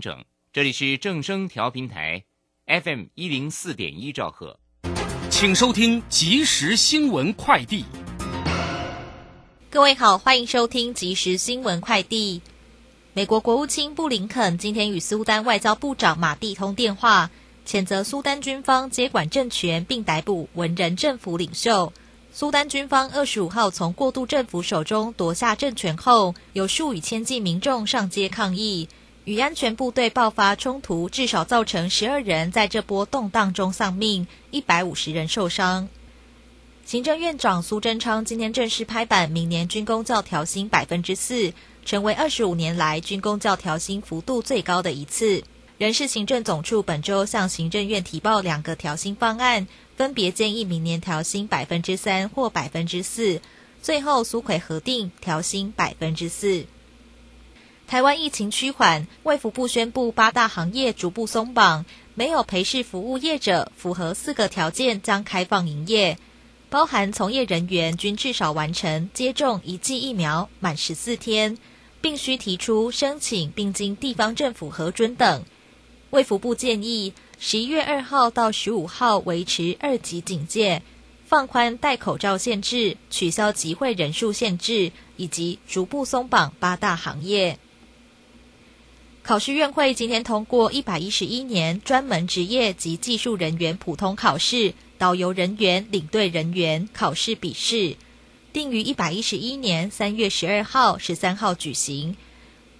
整。这里是正声调频台，FM 一零四点一兆赫，请收听即时新闻快递。各位好，欢迎收听即时新闻快递。美国国务卿布林肯今天与苏丹外交部长马蒂通电话，谴责苏丹军方接管政权并逮捕文人政府领袖。苏丹军方二十五号从过渡政府手中夺下政权后，有数以千计民众上街抗议，与安全部队爆发冲突，至少造成十二人在这波动荡中丧命，一百五十人受伤。行政院长苏贞昌今天正式拍板，明年军工教调薪百分之四，成为二十五年来军工教调薪幅度最高的一次。人事行政总处本周向行政院提报两个调薪方案。分别建议明年调薪百分之三或百分之四，最后苏奎核定调薪百分之四。台湾疫情趋缓，卫福部宣布八大行业逐步松绑，没有陪侍服务业者符合四个条件将开放营业，包含从业人员均至少完成接种一剂疫苗满十四天，并需提出申请并经地方政府核准等。卫福部建议。十一月二号到十五号维持二级警戒，放宽戴口罩限制，取消集会人数限制，以及逐步松绑八大行业。考试院会今天通过一百一十一年专门职业及技术人员普通考试导游人员、领队人员考试笔试，定于一百一十一年三月十二号、十三号举行。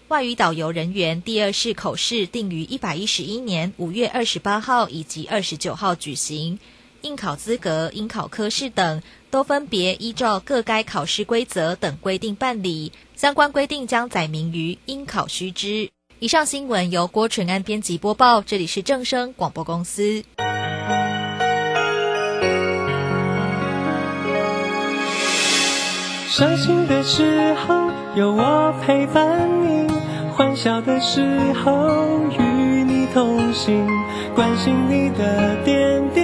外语导游人员第二试口试定于一百一十一年五月二十八号以及二十九号举行，应考资格、应考科试等都分别依照各该考试规则等规定办理，相关规定将载明于应考须知。以上新闻由郭纯安编辑播报，这里是正声广播公司。伤心的时候有我陪伴你。欢笑的时候与你同行，关心你的点点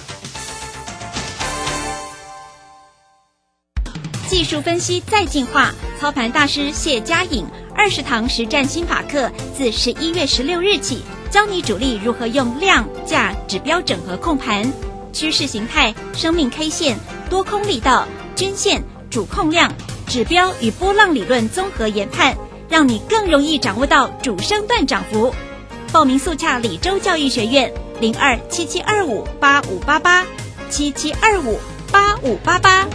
技术分析再进化，操盘大师谢佳颖二十堂实战心法课，自十一月十六日起。教你主力如何用量价指标整合控盘，趋势形态、生命 K 线、多空力道、均线、主控量、指标与波浪理论综合研判，让你更容易掌握到主升段涨幅。报名速洽李州教育学院零二七七二五八五八八七七二五八五八八。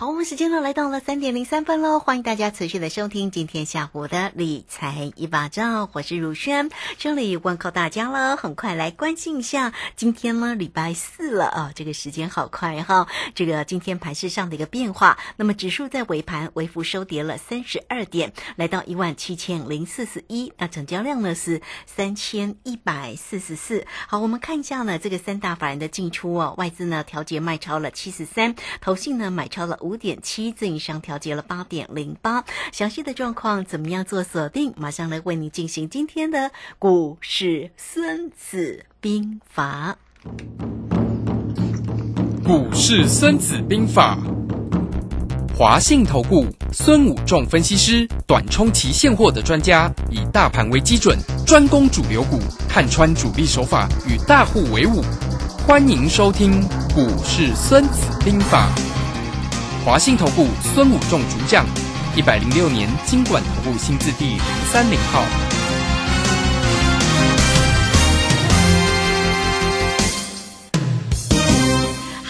好，我们时间呢来到了三点零三分喽，欢迎大家持续的收听今天下午的理财一把照，我是如轩，这里问候大家了。很快来关心一下，今天呢礼拜四了啊，这个时间好快哈。这个今天盘市上的一个变化，那么指数在尾盘微幅收跌了三十二点，来到一万七千零四十一，那成交量呢是三千一百四十四。好，我们看一下呢这个三大法人的进出哦，外资呢调节卖超了七十三，投信呢买超了五。五点七，自营商调节了八点零八，详细的状况怎么样做锁定？马上来为你进行今天的股市孙子兵法。股市孙子兵法，华信投顾孙武仲分析师，短冲期现货的专家，以大盘为基准，专攻主流股，看穿主力手法，与大户为伍。欢迎收听股市孙子兵法。华信投顾孙武仲主讲，一百零六年经管投顾新字第零三零号。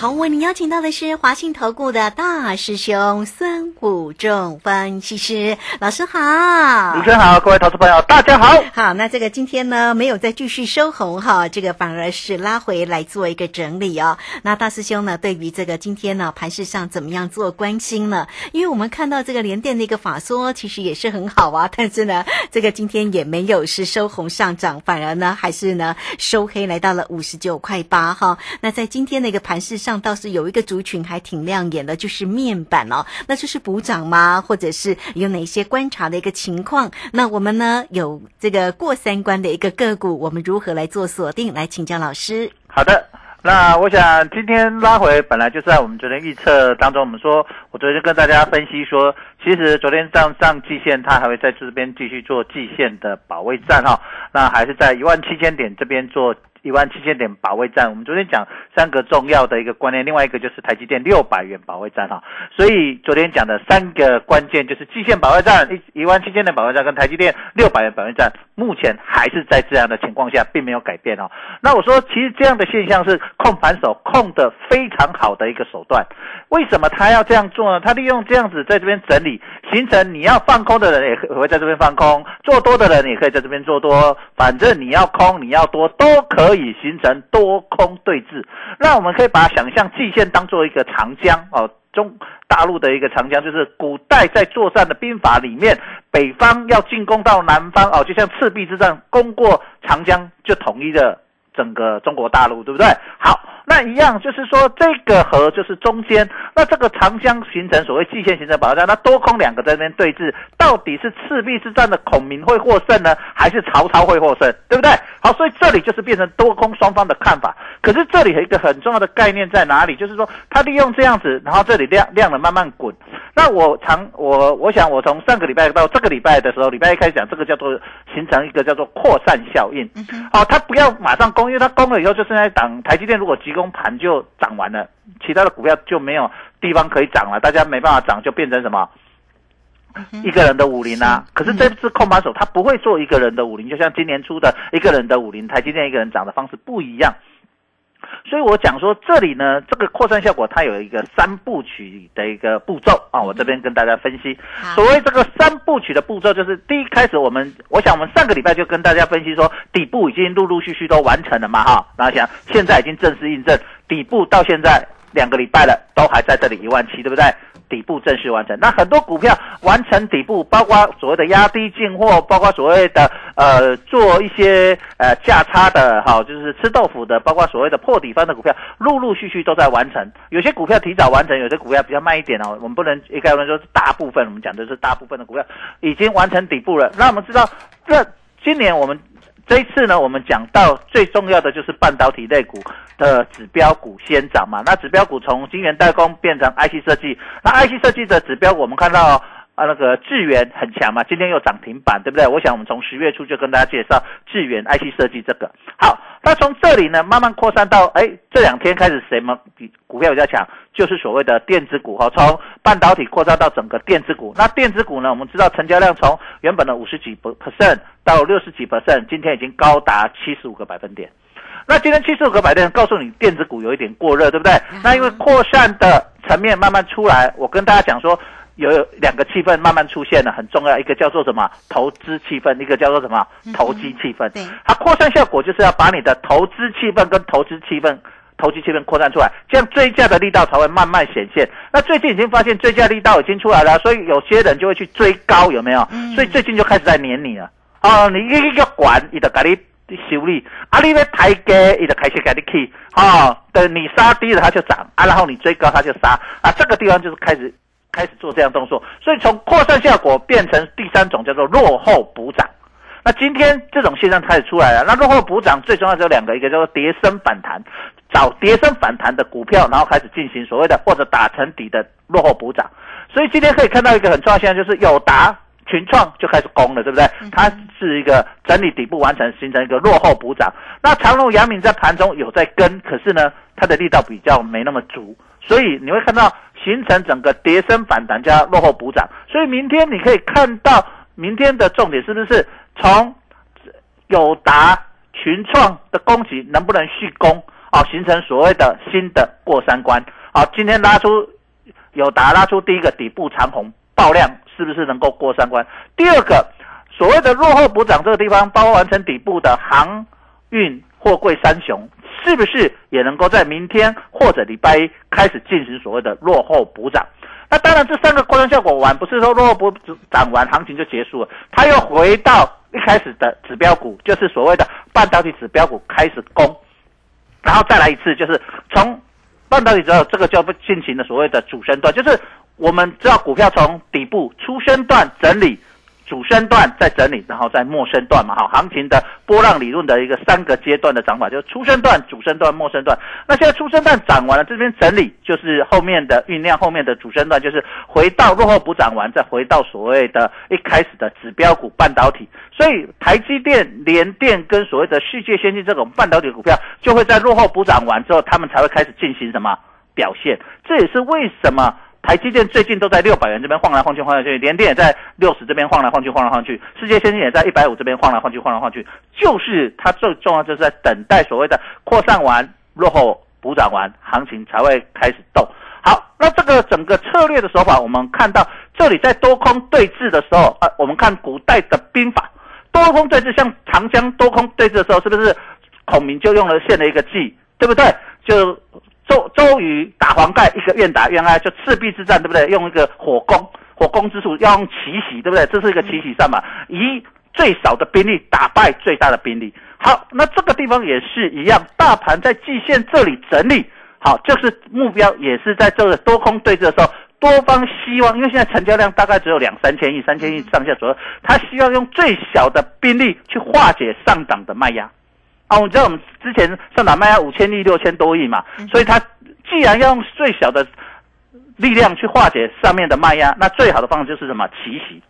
好，为您邀请到的是华信投顾的大师兄孙武仲分析师老师好，主持人好，各位投资朋友大家好。好，那这个今天呢没有再继续收红哈，这个反而是拉回来做一个整理哦。那大师兄呢，对于这个今天呢盘市上怎么样做关心呢？因为我们看到这个连电的一个法说其实也是很好啊，但是呢，这个今天也没有是收红上涨，反而呢还是呢收黑来到了五十九块八哈。那在今天的一个盘市上。倒是有一个族群还挺亮眼的，就是面板哦。那就是补涨吗？或者是有哪些观察的一个情况？那我们呢有这个过三关的一个个股，我们如何来做锁定？来请教老师。好的，那我想今天拉回本来就是在我们昨天预测当中，我们说我昨天跟大家分析说，其实昨天上上季线它还会在这边继续做季线的保卫战哈，那还是在一万七千点这边做。一万七千点保卫战，我们昨天讲三个重要的一个观念，另外一个就是台积电六百元保卫战哈，所以昨天讲的三个关键就是季线保卫战一一万七千点保卫战跟台积电六百元保卫战，目前还是在这样的情况下，并没有改变哦。那我说，其实这样的现象是控盘手控的非常好的一个手段。为什么他要这样做呢？他利用这样子在这边整理，形成你要放空的人也会在这边放空，做多的人也可以在这边做多，反正你要空你要多都可。以形成多空对峙，那我们可以把想象季线当做一个长江哦，中大陆的一个长江，就是古代在作战的兵法里面，北方要进攻到南方哦，就像赤壁之战，攻过长江就统一了整个中国大陆，对不对？好。那一样就是说，这个河就是中间，那这个长江形成所谓季线形成保障，那多空两个在那边对峙，到底是赤壁之战的孔明会获胜呢，还是曹操会获胜，对不对？好，所以这里就是变成多空双方的看法。可是这里有一个很重要的概念在哪里？就是说，他利用这样子，然后这里亮亮了慢慢滚。那我常我我想我从上个礼拜到这个礼拜的时候，礼拜一开始讲这个叫做形成一个叫做扩散效应。好，他不要马上攻，因为他攻了以后就是在挡台积电，如果急攻。盘就涨完了，其他的股票就没有地方可以涨了，大家没办法涨，就变成什么一个人的武林啊。可是这次控盘手他不会做一个人的武林，就像今年出的一个人的武林，台积电一个人涨的方式不一样。所以我讲说这里呢，这个扩散效果它有一个三部曲的一个步骤啊，我这边跟大家分析。所谓这个三部曲的步骤，就是第一开始我们，我想我们上个礼拜就跟大家分析说，底部已经陆陆续续都完成了嘛哈，然后想现在已经正式印证，底部到现在两个礼拜了，都还在这里一万七，对不对？底部正式完成，那很多股票完成底部，包括所谓的压低进货，包括所谓的呃做一些呃价差的，哈，就是吃豆腐的，包括所谓的破底方的股票，陆陆续续都在完成。有些股票提早完成，有些股票比较慢一点哦。我们不能一概论说，大部分我们讲的是大部分的股票已经完成底部了。那我们知道，这今年我们。这一次呢，我们讲到最重要的就是半导体类股的指标股先涨嘛。那指标股从晶圆代工变成 IC 设计，那 IC 设计的指标我们看到啊，那个智源很强嘛，今天又涨停板，对不对？我想我们从十月初就跟大家介绍智源 IC 设计这个好。那从这里呢，慢慢扩散到，哎，这两天开始什么股票比较强？就是所谓的电子股哈，从半导体扩散到整个电子股。那电子股呢，我们知道成交量从原本的五十几 percent 到六十几 percent，今天已经高达七十五个百分点。那今天七十五个百分点，告诉你电子股有一点过热，对不对？那因为扩散的层面慢慢出来，我跟大家讲说。有两个气氛慢慢出现了，很重要，一个叫做什么投资气氛，一个叫做什么投机气氛。对，它扩散效果就是要把你的投资气氛跟投资气氛、投机气氛扩散出来，这样追价的力道才会慢慢显现。那最近已经发现追价力道已经出来了，所以有些人就会去追高，有没有？所以最近就开始在黏你了。哦，你一个管，你的给你修理，啊，你咧抬价，你就开始给你去，哦，等你杀低了它就涨，啊，然后你追高它就杀，啊，这个地方就是开始。开始做这样动作，所以从扩散效果变成第三种叫做落后补涨。那今天这种现象开始出来了。那落后补涨最重要就两个，一个叫做跌升反弹，找跌升反弹的股票，然后开始进行所谓的或者打成底的落后补涨。所以今天可以看到一个很重要现象，就是友达群创就开始攻了，对不对？它是一个整理底部完成，形成一个落后补涨。那长隆、阳明在盘中有在跟，可是呢，它的力道比较没那么足，所以你会看到。形成整个跌升反弹加落后补涨，所以明天你可以看到明天的重点是不是从友达群创的攻击能不能续攻啊，形成所谓的新的过三关。好，今天拉出有达拉出第一个底部长红爆量，是不是能够过三关？第二个，所谓的落后补涨这个地方，包括完成底部的航运货柜三雄，是不是也能够在明天或者礼拜一开始进行所谓的落后补涨？那当然，这三个扩张效果完，不是说落后补涨完行情就结束了，它又回到一开始的指标股，就是所谓的半导体指标股开始攻，然后再来一次，就是从。半导体之后，这个就不进行了所谓的主升段，就是我们知道股票从底部初升段整理。主升段再整理，然后在末升段嘛，哈，行情的波浪理论的一个三个阶段的涨法，就是初升段、主升段、末升段。那现在初升段涨完了，这边整理就是后面的酝酿，后面的主升段就是回到落后补涨完，再回到所谓的一开始的指标股半导体。所以台积电、联电跟所谓的世界先进这种半导体股票，就会在落后补涨完之后，他们才会开始进行什么表现。这也是为什么。台积电最近都在六百元这边晃来晃去，晃来晃去；联电也在六十这边晃来晃去，晃来晃去；世界先进也在一百五这边晃来晃去，晃来晃去。就是它最重要，就是在等待所谓的扩散完、落后补涨完，行情才会开始动。好，那这个整个策略的手法，我们看到这里在多空对峙的时候，啊，我们看古代的兵法，多空对峙，像长江多空对峙的时候，是不是孔明就用了现了一个计，对不对？就。周周瑜打黄盖，一个愿打愿挨，就赤壁之战，对不对？用一个火攻，火攻之术要用奇袭，对不对？这是一个奇袭战嘛，以最少的兵力打败最大的兵力。好，那这个地方也是一样，大盘在季线这里整理，好，就是目标也是在这个多空对峙的时候，多方希望，因为现在成交量大概只有两三千亿，三千亿上下左右，他希望用最小的兵力去化解上档的卖压。啊，我知道我们之前上打卖压五千亿六千多亿嘛，所以它既然要用最小的力量去化解上面的卖压，那最好的方式就是什么？奇袭。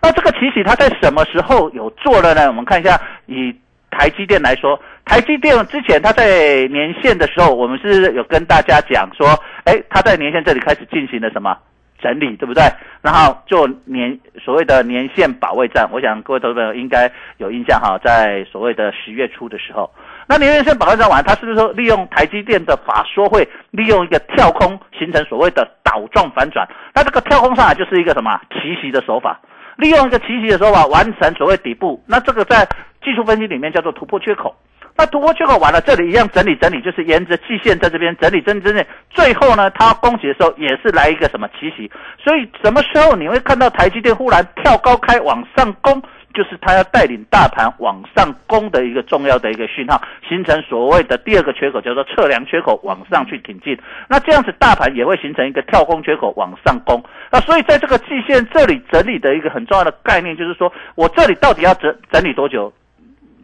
那这个奇袭它在什么时候有做了呢？我们看一下，以台积电来说，台积电之前它在年线的时候，我们是有跟大家讲说，哎，它在年线这里开始进行了什么？整理对不对？然后做年所谓的年限保卫战，我想各位投资朋友应该有印象哈，在所谓的十月初的时候，那年线保卫战完，他是不是说利用台积电的法说会，利用一个跳空形成所谓的倒状反转？那这个跳空上来就是一个什么奇袭的手法？利用一个奇袭的手法完成所谓底部，那这个在技术分析里面叫做突破缺口。那突破缺口完了，这里一样整理整理，就是沿着季线在这边整理整理整理，最后呢，它攻击的时候也是来一个什么奇袭，所以什么时候你会看到台积电忽然跳高开往上攻，就是它要带领大盘往上攻的一个重要的一个讯号，形成所谓的第二个缺口，叫做测量缺口往上去挺进，那这样子大盘也会形成一个跳空缺口往上攻，那所以在这个季线这里整理的一个很重要的概念，就是说我这里到底要整整理多久？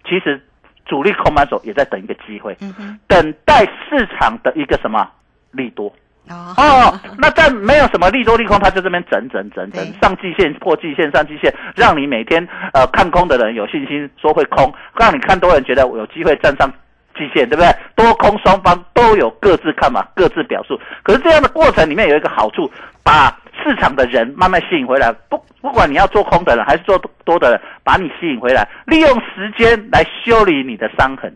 其实。主力空盘手也在等一个机会，等待市场的一个什么利多哦。那在没有什么利多利空，它就这边整整整整上季线破季线上季线，让你每天呃看空的人有信心说会空，让你看多人觉得我有机会站上季线，对不对？多空双方都有各自看法，各自表述。可是这样的过程里面有一个好处，把市场的人慢慢吸引回来，不不管你要做空的人还是做多的人，把你吸引回来，利用时间来修理你的伤痕。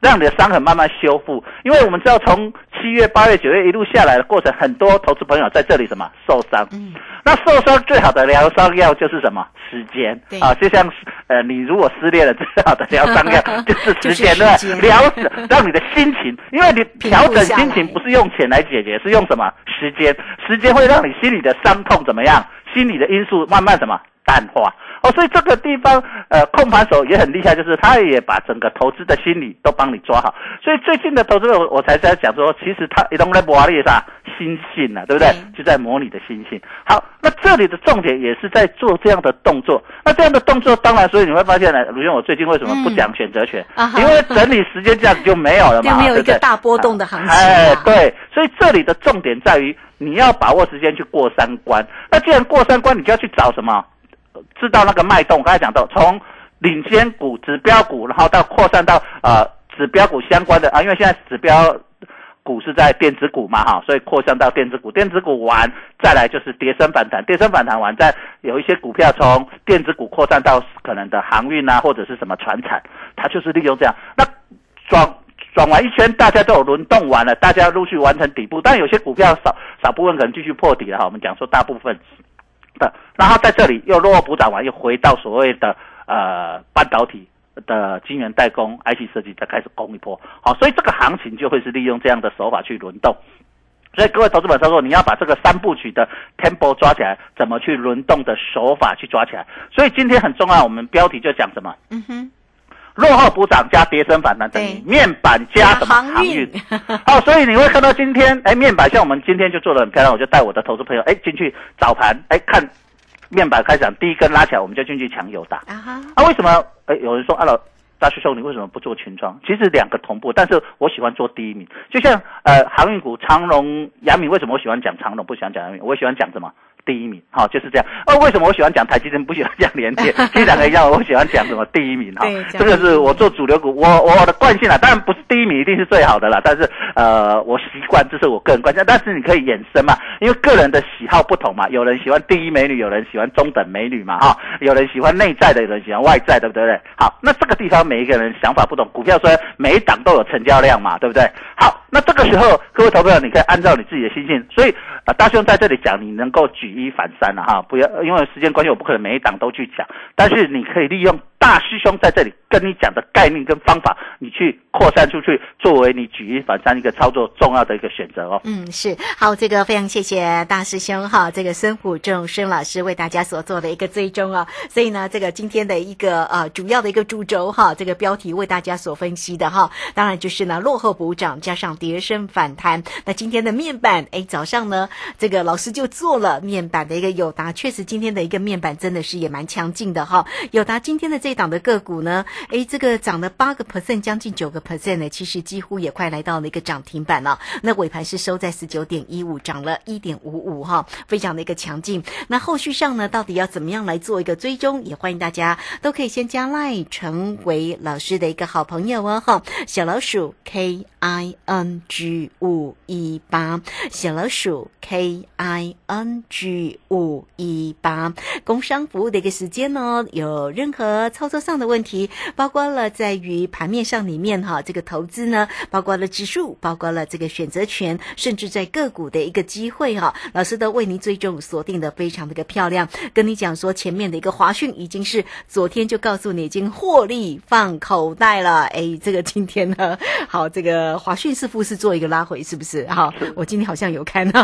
让你的伤痕慢慢修复，因为我们知道从七月、八月、九月一路下来的过程，很多投资朋友在这里什么受伤。嗯，那受伤最好的疗伤药就是什么？时间。啊，就像呃，你如果失恋了，最好的疗伤药 就是时间，对吧？疗让你的心情，因为你调整心情不是用钱来解决，是用什么？时间。时间会让你心里的伤痛怎么样？心理的因素慢慢什么淡化。哦，所以这个地方，呃，控盘手也很厉害，就是他也把整个投资的心理都帮你抓好。所以最近的投资我我才在讲说，其实他一动在磨你啥心性啊，对不对？就在磨你的心性。好，那这里的重点也是在做这样的动作。那这样的动作，当然，所以你会发现呢，鲁迅，我最近为什么不讲选择权？因为整理时间这样子就没有了嘛，就没有一个大波动的行情。哎，对，所以这里的重点在于你要把握时间去过三关。那既然过三关，你就要去找什么？知道那个脉动，刚才讲到从领先股、指标股，然后到扩散到呃指标股相关的啊，因为现在指标股是在电子股嘛哈，所以扩散到电子股，电子股完再来就是跌升反弹，跌升反弹完再有一些股票从电子股扩散到可能的航运啊或者是什么船产，它就是利用这样。那转转完一圈，大家都有轮动完了，大家陆续完成底部，但有些股票少少部分可能继续破底了哈。我们讲说大部分的，然后在这里又落补涨完，又回到所谓的呃半导体的晶圆代工、IC 设计，再开始攻一波。好，所以这个行情就会是利用这样的手法去轮动。所以各位投资者操作，你要把这个三部曲的 temple 抓起来，怎么去轮动的手法去抓起来。所以今天很重要，我们标题就讲什么？嗯哼，落后补涨加跌升反弹等于对面板加什么航航运运？好，所以你会看到今天，哎，面板像我们今天就做的很漂亮，我就带我的投资朋友，哎，进去早盘，哎，看面板开涨，第一根拉起来，我们就进去抢友达。啊哈，啊，为什么？哎，有人说啊，老大师兄，你为什么不做群创？其实两个同步，但是我喜欢做第一名。就像呃，航运股长荣、阳明，为什么我喜欢讲长荣，不喜欢讲阳明？我喜欢讲什么？第一名，好、就是这样。哦，为什么我喜欢讲台积电，不喜欢讲联电？其实两个一样，我喜欢讲什么第一名哈、对这个是我做主流股，我我的惯性啦，当然不是第一名一定是最好的啦，但是呃，我习惯这是我个人惯性，但是你可以衍生嘛，因为个人的喜好不同嘛，有人喜欢第一美女，有人喜欢中等美女嘛哈、有人喜欢内在的，有人喜欢外在的，对不对？好，那这个地方每一个人想法不同，股票虽然每一档都有成交量嘛，对不对？好，那这个时候各位投票，你可以按照你自己的心性，所以啊、大兄在这里讲，你能够举一反三了、哈，不要因为时间关系，我不可能每一档都去讲，但是你可以利用大师兄在这里跟你讲的概念跟方法，你去扩散出去，作为你举一反三一个操作重要的一个选择哦。嗯，是好，这个非常谢谢大师兄哈，这个孙虎仲孙老师为大家所做的一个追踪啊，所以呢，这个今天的一个呃主要的一个主轴哈，这个标题为大家所分析的哈，当然就是呢落后补涨加上跌升反弹。那今天的面板，哎，早上呢这个老师就做了面板的一个友达，确实今天的一个面板真的是也蛮强劲的哈。友达今天的这档的个股呢，哎，这个涨了八个 percent，将近九个 percent 呢，其实几乎也快来到了一个涨停板了。那尾盘是收在十九点一五，涨了一点五五哈，非常的一个强劲。那后续上呢，到底要怎么样来做一个追踪？也欢迎大家都可以先加 line 成为老师的一个好朋友哦哈。小老鼠 K I N G 五一八，小老鼠 K I N G 五一八。工商服务的一个时间呢，有任何操作上的问题，包括了在于盘面上里面哈，这个投资呢，包括了指数，包括了这个选择权，甚至在个股的一个机会哈，老师都为您追踪锁定的非常的一个漂亮。跟你讲说，前面的一个华讯已经是昨天就告诉你已经获利放口袋了，哎，这个今天呢，好，这个华讯似乎是做一个拉回，是不是？好，我今天好像有看到。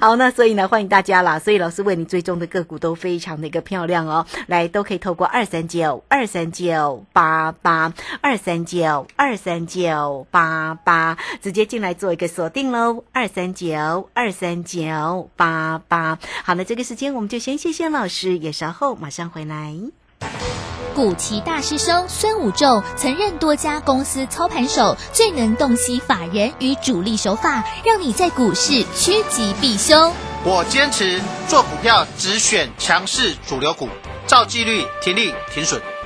好，那所以呢，欢迎大家啦。所以老师为你追踪的个股都非常的一个漂亮哦，来都可以透过二三九二三九八八二三九二三九八八直接进来做一个锁定喽，二三九二三九八八。好，了这个时间我们就先谢谢老师，也稍后马上回来。古奇大师兄孙武仲曾任多家公司操盘手，最能洞悉法人与主力手法，让你在股市趋吉避凶。我坚持做股票只选强势主流股，照纪律停利停损。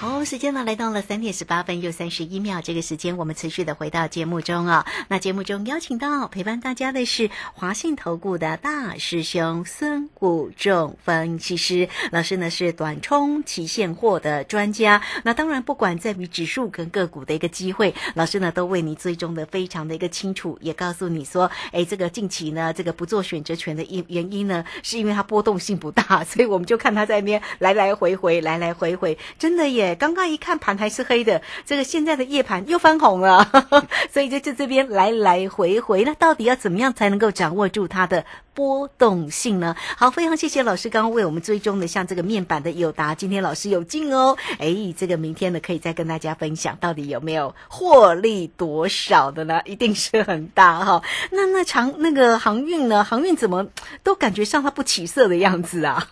好，时间呢来到了三点十八分又三十一秒，这个时间我们持续的回到节目中啊。那节目中邀请到陪伴大家的是华信投顾的大师兄孙谷仲分析师老师呢，是短冲期现货的专家。那当然，不管在于指数跟个股的一个机会，老师呢都为你追踪的非常的一个清楚，也告诉你说，哎，这个近期呢，这个不做选择权的因原因呢，是因为它波动性不大，所以我们就看它在那边来来回回，来来回回，真的耶。刚刚一看盘还是黑的，这个现在的夜盘又翻红了，所以就在这边来来回回，那到底要怎么样才能够掌握住它的波动性呢？好，非常谢谢老师刚刚为我们追踪的，像这个面板的友达，今天老师有进哦，哎，这个明天呢可以再跟大家分享，到底有没有获利多少的呢？一定是很大哈、那那长那个航运呢？航运怎么都感觉上它不起色的样子啊？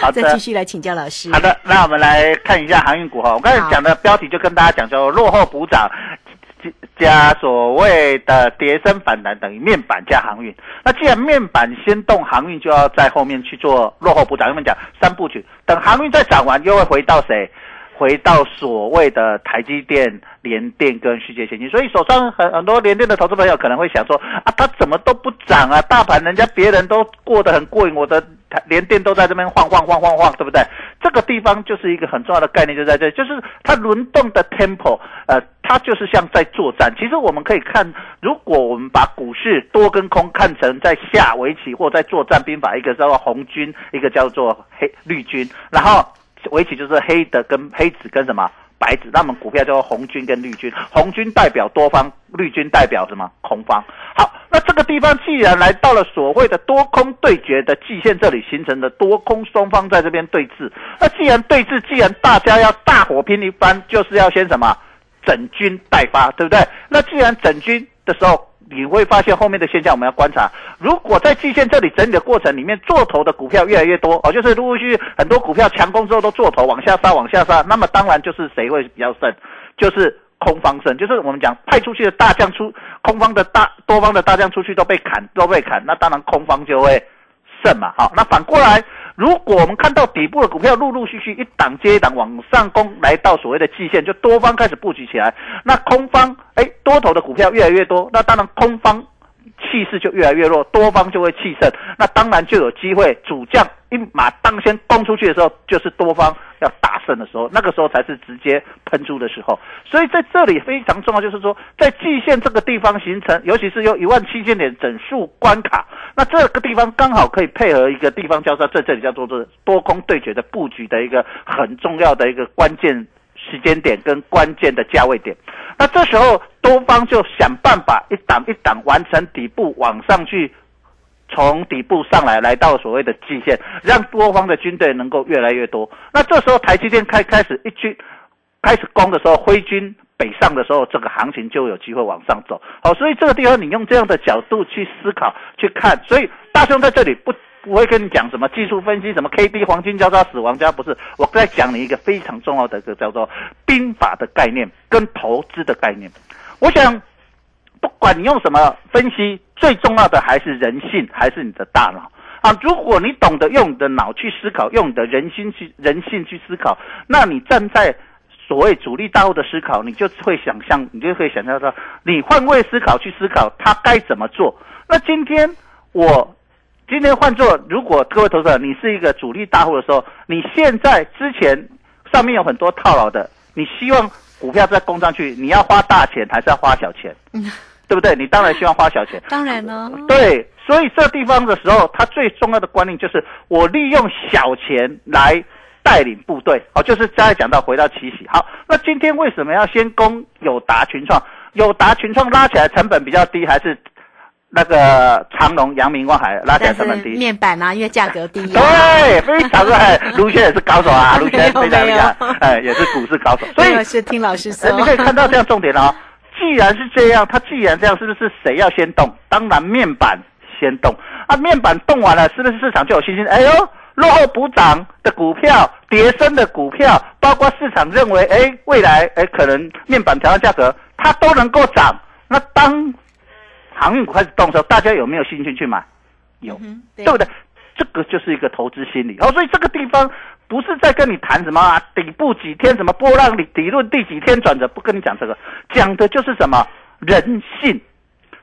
好的再继续来请教老师。好的，那我们来看一下航运股哈。我刚才讲的标题就跟大家讲说，落后补涨加所谓的跌升反弹等于面板加航运。那既然面板先动，航运就要在后面去做落后补涨。我们讲三部曲，等航运再涨完，又会回到谁？回到所谓的台积电、联电跟世界先进。所以手上很很多联电的投资朋友可能会想说啊，它怎么都不涨啊？大盘人家别人都过得很过瘾，我的连电都在这边晃晃晃晃晃，对不对？这个地方就是一个很重要的概念，就在这，就是它轮动的 tempo，呃，它就是像在作战。其实我们可以看，如果我们把股市多跟空看成在下围棋或在作战兵法，一个叫做红军，一个叫做黑绿军，然后围棋就是黑的跟黑子跟什么白纸，那么股票叫做红军跟绿军，红军代表多方，绿军代表什么空方。好，那这个地方既然来到了所谓的多空对决的季线这里形成的多空双方在这边对峙，那既然对峙，既然大家要大火拼一番，就是要先什么整军待发，对不对？那既然整军的时候。你会发现后面的现象，我们要观察。如果在季线这里整理的过程里面，做头的股票越来越多，哦，就是陆陆续续很多股票强攻之后都做头往下杀，往下杀，那么当然就是谁会比较胜，就是空方胜，就是我们讲派出去的大将出，空方的大多方的大将出去都被砍，都被砍，那当然空方就会胜嘛。好，那反过来。如果我们看到底部的股票陆陆续续一档接一档往上攻，来到所谓的季线，就多方开始布局起来，那空方哎多头的股票越来越多，那当然空方气势就越来越弱，多方就会气盛，那当然就有机会主将一马当先攻出去的时候，就是多方要大胜的时候，那个时候才是直接喷出的时候。所以在这里非常重要，就是说在季线这个地方形成，尤其是有一万七千点整数关卡。那这个地方刚好可以配合一个地方叫做在这里叫做做多空对决的布局的一个很重要的一个关键时间点跟关键的价位点。那这时候多方就想办法一档一档完成底部往上去，从底部上来来到所谓的季线，让多方的军队能够越来越多。那这时候台积电开开始一军开始攻的时候，挥军。北上的时候，这个行情就有机会往上走。好，所以这个地方你用这样的角度去思考、去看。所以大兄在这里不不会跟你讲什么技术分析，什么 K D 黄金交叉死亡家，不是。我在讲你一个非常重要的一个叫做兵法的概念跟投资的概念。我想，不管你用什么分析，最重要的还是人性，还是你的大脑啊。如果你懂得用你的脑去思考，用你的人心去人性去思考，那你站在。所谓主力大户的思考，你就会想象，你就可以想象到，你换位思考去思考他该怎么做。那今天我今天换做，如果各位投资者你是一个主力大户的时候，你现在之前上面有很多套牢的，你希望股票再攻上去，你要花大钱还是要花小钱？对不对？你当然希望花小钱。当然了。对，所以这地方的时候，它最重要的观念就是我利用小钱来。带领部队，好，就是刚才讲到回到七喜，好，那今天为什么要先攻友达群创？友达群创拉起来成本比较低，还是那个长隆、阳明、望海拉起来成本低？面板啊，因为价格低。对，非常厉害。卢轩也是高手啊，卢轩非常厉害，哎，也是股市高手。所以是听老师说。你可以看到这样重点哦。既然是这样，它既然这样，是不是谁要先动？当然面板先动啊，面板动完了，是不是市场就有信心？哎呦！落后补涨的股票，跌升的股票，包括市场认为，哎，未来，哎，可能面板调到价格，它都能够涨。那当航运股开始动的时候，大家有没有兴趣去买？有，对不对？这个就是一个投资心理。哦，所以这个地方不是在跟你谈什么啊，底部几天什么波浪理理论第几天转折，不跟你讲这个，讲的就是什么人性。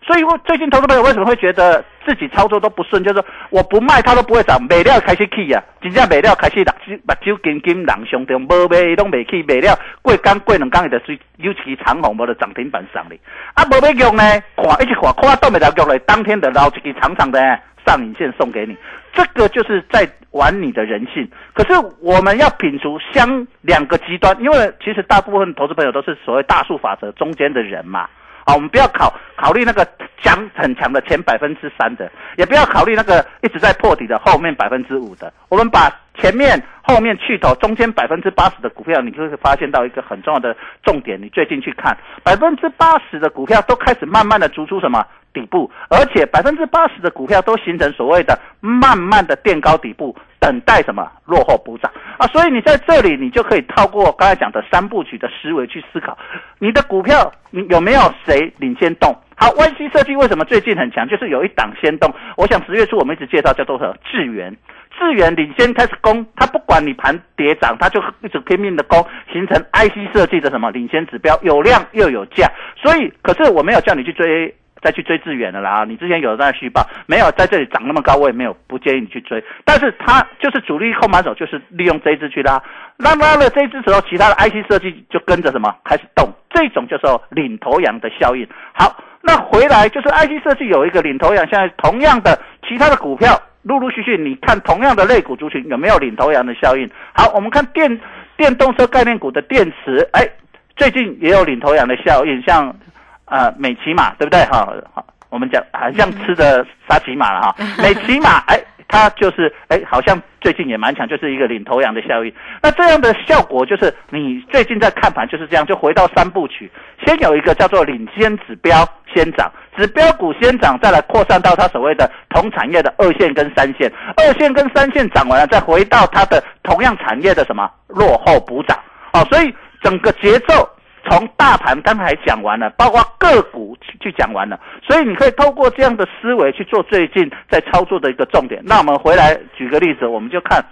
所以，我最近投资朋友为什么会觉得自己操作都不顺？就是我不卖，它都不会涨；卖了开始起啊，真正卖了开始目目睭金金人上中，无卖拢未起，卖了过刚过两刚，伊就水尤其长虹无就涨停板上哩。啊，无要用呢，看一直看，看到没到用嘞，当天的捞一支长长的上影线送给你，这个就是在玩你的人性。可是我们要品除相两个极端，因为其实大部分投资朋友都是所谓大数法则中间的人嘛。好，我们不要考考虑那个强很强的前百分之三的，也不要考虑那个一直在破底的后面百分之五的。我们把前面、后面去头，中间百分之八十的股票，你就会发现到一个很重要的重点。你最近去看，百分之八十的股票都开始慢慢的逐出什么底部，而且百分之八十的股票都形成所谓的慢慢的垫高底部，等待什么落后补涨啊！所以你在这里，你就可以透过刚才讲的三部曲的思维去思考，你的股票你有没有谁领先动？好，YC 设计为什么最近很强？就是有一档先动。我想十月初我们一直介绍叫做什么智源，智源领先开始攻，它不管你盘跌涨，它就一直拼命的攻，形成 IC 设计的什么领先指标，有量又有价。所以，可是我没有叫你去追。再去追智远的啦你之前有在续报，没有在这里涨那么高，我也没有不建议你去追。但是它就是主力控盘手，就是利用这一支去拉，拉拉了这一支时候，其他的 IC 设计就跟着什么开始动，这种就是领头羊的效应。好，那回来就是 IC 设计有一个领头羊，现在同样的其他的股票陆陆续续，你看同样的类股族群有没有领头羊的效应？好，我们看电电动车概念股的电池，哎，最近也有领头羊的效应，像。呃，美骑马对不对？哈，好，我们讲好像吃的沙琪玛了哈。美骑马，哎，它就是哎，好像最近也蛮强，就是一个领头羊的效应。那这样的效果就是，你最近在看盘就是这样，就回到三部曲，先有一个叫做领先指标先涨，指标股先涨，再来扩散到它所谓的同产业的二线跟三线，二线跟三线涨完了，再回到它的同样产业的什么落后补涨。哦，所以整个节奏。从大盘刚才讲完了，包括个股去去讲完了，所以你可以透过这样的思维去做最近在操作的一个重点。那我们回来举个例子，我们就看，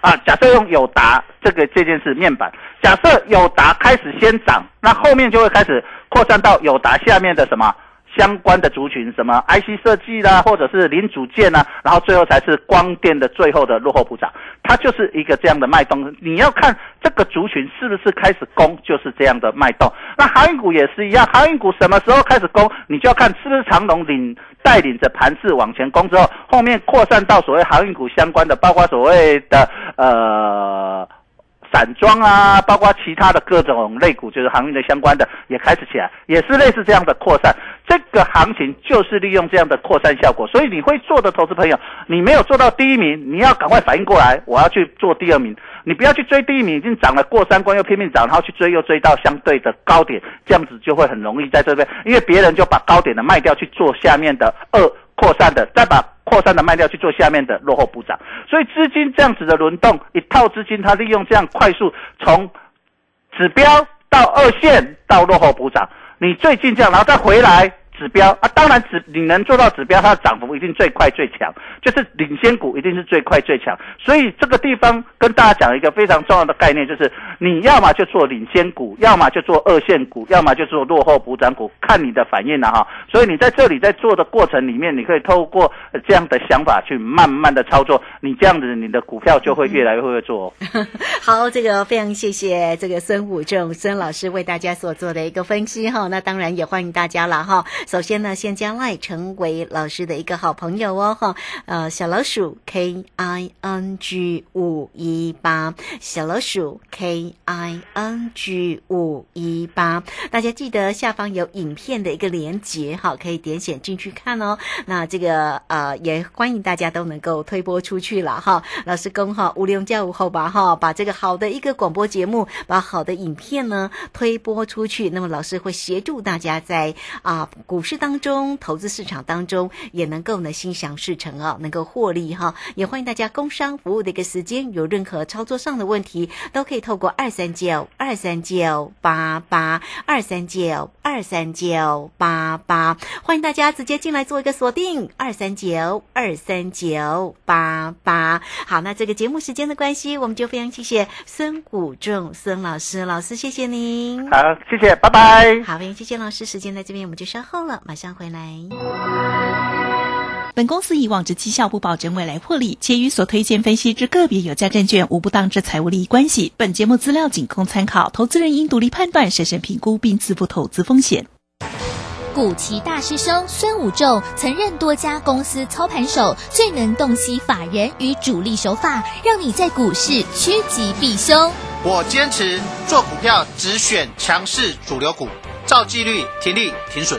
啊，假设用友达这个这件事面板，假设友达开始先涨，那后面就会开始扩散到友达下面的什么？相关的族群，什么 IC 设计啦，或者是零组件呐，然后最后才是光电的最后的落后补涨，它就是一个这样的脉动。你要看这个族群是不是开始攻，就是这样的脉动。那航运股也是一样，航运股什么时候开始攻，你就要看是不是长龙领带领着盘势往前攻之后，后面扩散到所谓航运股相关的，包括所谓的呃。散装啊，包括其他的各种类股，就是航运的相关的，也开始起来，也是类似这样的扩散。这个行情就是利用这样的扩散效果，所以你会做的投资朋友，你没有做到第一名，你要赶快反应过来，我要去做第二名。你不要去追第一名，已经涨了过三关又拼命涨，然后去追又追到相对的高点，这样子就会很容易在这边，因为别人就把高点的卖掉去做下面的二扩散的，再把。扩散的卖掉去做下面的落后补涨，所以资金这样子的轮动，一套资金它利用这样快速从指标到二线到落后补涨，你最近这样，然后再回来。指标啊，当然指你能做到指标，它的涨幅一定最快最强，就是领先股一定是最快最强。所以这个地方跟大家讲一个非常重要的概念，就是你要么就做领先股，要么就做二线股，要么就做落后补涨股，看你的反应了哈。所以你在这里在做的过程里面，你可以透过这样的想法去慢慢的操作，你这样子你的股票就会越来越会做。好，这个非常谢谢这个孙武正孙老师为大家所做的一个分析哈。那当然也欢迎大家了哈。首先呢，先将赖成为老师的一个好朋友哦，哈，呃，小老鼠 K I N G 五一八，小老鼠 K I N G 五一八，大家记得下方有影片的一个连接，哈，可以点选进去看哦。那这个呃，也欢迎大家都能够推播出去了，哈。老师恭哈，无量教午后吧，哈，把这个好的一个广播节目，把好的影片呢推播出去，那么老师会协助大家在啊。股市当中，投资市场当中也能够呢心想事成啊，能够获利哈。也欢迎大家工商服务的一个时间，有任何操作上的问题，都可以透过二三九二三九八八二三九二三九八八，欢迎大家直接进来做一个锁定二三九二三九八八。好，那这个节目时间的关系，我们就非常谢谢孙谷仲孙老师，老师谢谢您。好，谢谢，拜拜。好，非常谢谢老师，时间在这边，我们就稍后了。马上回来。本公司以往之绩效不保证未来获利，且与所推荐分析之个别有价证券无不当之财务利益关系。本节目资料仅供参考，投资人应独立判断、审慎评估并自负投资风险。古奇大师兄孙武仲曾任多家公司操盘手，最能洞悉法人与主力手法，让你在股市趋吉避凶。我坚持做股票只选强势主流股，照纪律停利停损。